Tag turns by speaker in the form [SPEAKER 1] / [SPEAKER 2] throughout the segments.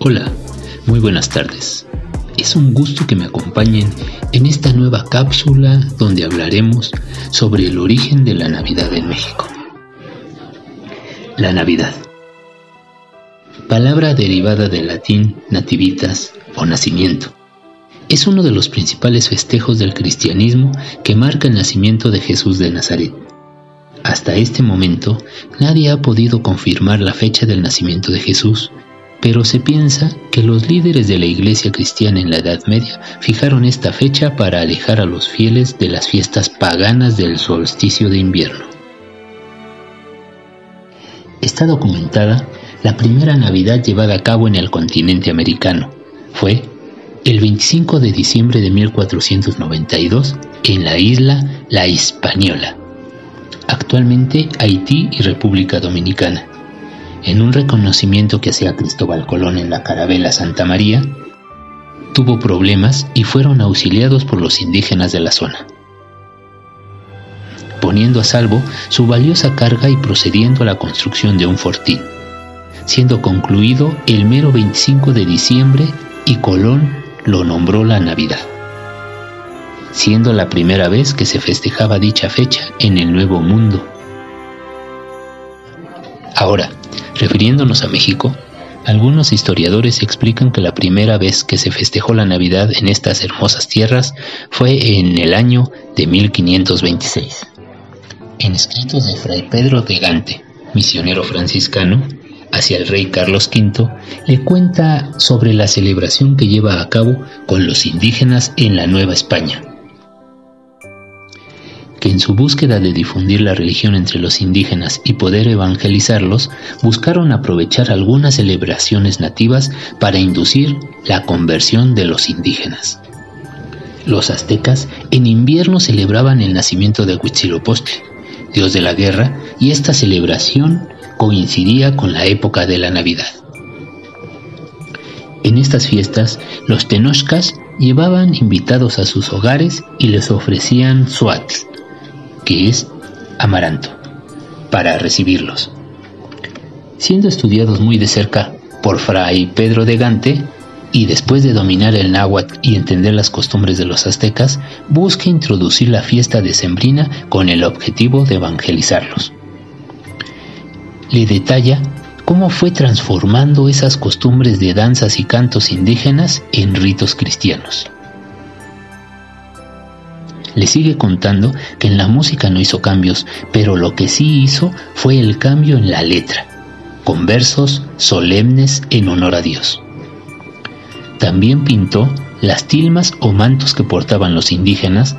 [SPEAKER 1] Hola, muy buenas tardes. Es un gusto que me acompañen en esta nueva cápsula donde hablaremos sobre el origen de la Navidad en México. La Navidad. Palabra derivada del latín nativitas o nacimiento. Es uno de los principales festejos del cristianismo que marca el nacimiento de Jesús de Nazaret. Hasta este momento, nadie ha podido confirmar la fecha del nacimiento de Jesús, pero se piensa que los líderes de la Iglesia cristiana en la Edad Media fijaron esta fecha para alejar a los fieles de las fiestas paganas del solsticio de invierno. Está documentada la primera Navidad llevada a cabo en el continente americano. Fue el 25 de diciembre de 1492 en la isla La Hispaniola, actualmente Haití y República Dominicana en un reconocimiento que hacía Cristóbal Colón en la carabela Santa María, tuvo problemas y fueron auxiliados por los indígenas de la zona, poniendo a salvo su valiosa carga y procediendo a la construcción de un fortín, siendo concluido el mero 25 de diciembre y Colón lo nombró la Navidad, siendo la primera vez que se festejaba dicha fecha en el Nuevo Mundo. Ahora, Refiriéndonos a México, algunos historiadores explican que la primera vez que se festejó la Navidad en estas hermosas tierras fue en el año de 1526. En escritos de Fray Pedro de Gante, misionero franciscano, hacia el rey Carlos V, le cuenta sobre la celebración que lleva a cabo con los indígenas en la Nueva España en su búsqueda de difundir la religión entre los indígenas y poder evangelizarlos, buscaron aprovechar algunas celebraciones nativas para inducir la conversión de los indígenas. Los aztecas en invierno celebraban el nacimiento de Huitzilopochtli, dios de la guerra, y esta celebración coincidía con la época de la Navidad. En estas fiestas, los tenochcas llevaban invitados a sus hogares y les ofrecían suatl, que es amaranto, para recibirlos. Siendo estudiados muy de cerca por Fray Pedro de Gante, y después de dominar el náhuatl y entender las costumbres de los aztecas, busca introducir la fiesta decembrina con el objetivo de evangelizarlos. Le detalla cómo fue transformando esas costumbres de danzas y cantos indígenas en ritos cristianos. Le sigue contando que en la música no hizo cambios, pero lo que sí hizo fue el cambio en la letra, con versos solemnes en honor a Dios. También pintó las tilmas o mantos que portaban los indígenas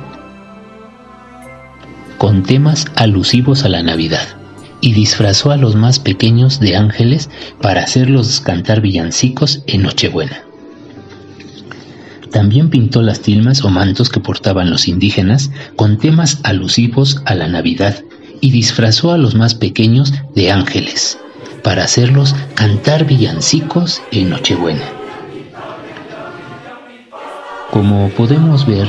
[SPEAKER 1] con temas alusivos a la Navidad y disfrazó a los más pequeños de ángeles para hacerlos cantar villancicos en Nochebuena. También pintó las tilmas o mantos que portaban los indígenas con temas alusivos a la Navidad y disfrazó a los más pequeños de ángeles para hacerlos cantar villancicos en Nochebuena. Como podemos ver,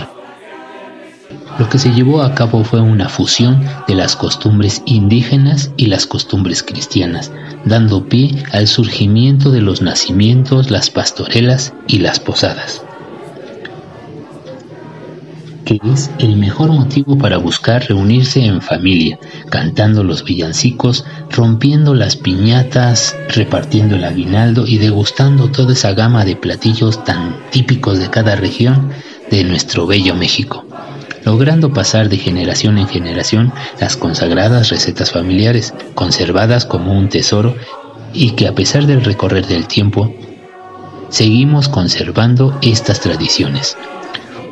[SPEAKER 1] lo que se llevó a cabo fue una fusión de las costumbres indígenas y las costumbres cristianas, dando pie al surgimiento de los nacimientos, las pastorelas y las posadas es el mejor motivo para buscar reunirse en familia, cantando los villancicos, rompiendo las piñatas, repartiendo el aguinaldo y degustando toda esa gama de platillos tan típicos de cada región de nuestro bello México, logrando pasar de generación en generación las consagradas recetas familiares, conservadas como un tesoro y que a pesar del recorrer del tiempo, seguimos conservando estas tradiciones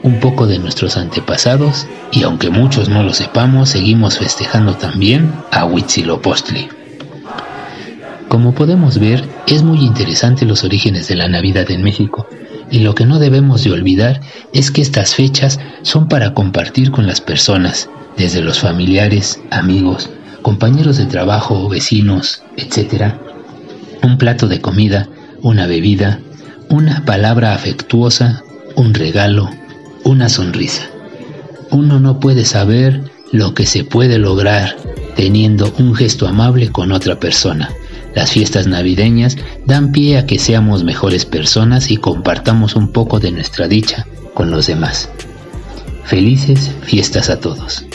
[SPEAKER 1] un poco de nuestros antepasados y aunque muchos no lo sepamos, seguimos festejando también a Huitzilopochtli. Como podemos ver, es muy interesante los orígenes de la Navidad en México y lo que no debemos de olvidar es que estas fechas son para compartir con las personas, desde los familiares, amigos, compañeros de trabajo, vecinos, etc. Un plato de comida, una bebida, una palabra afectuosa, un regalo, una sonrisa. Uno no puede saber lo que se puede lograr teniendo un gesto amable con otra persona, Las fiestas navideñas dan pie a que seamos mejores personas y compartamos un poco de nuestra dicha con los demás. Felices fiestas a todos.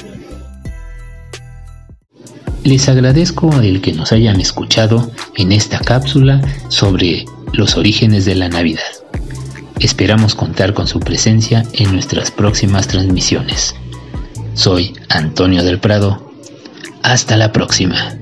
[SPEAKER 1] Les agradezco el que nos hayan escuchado en esta cápsula sobre los orígenes de la Navidad. Esperamos contar con su presencia en nuestras próximas transmisiones. Soy Antonio del Prado. Hasta la próxima.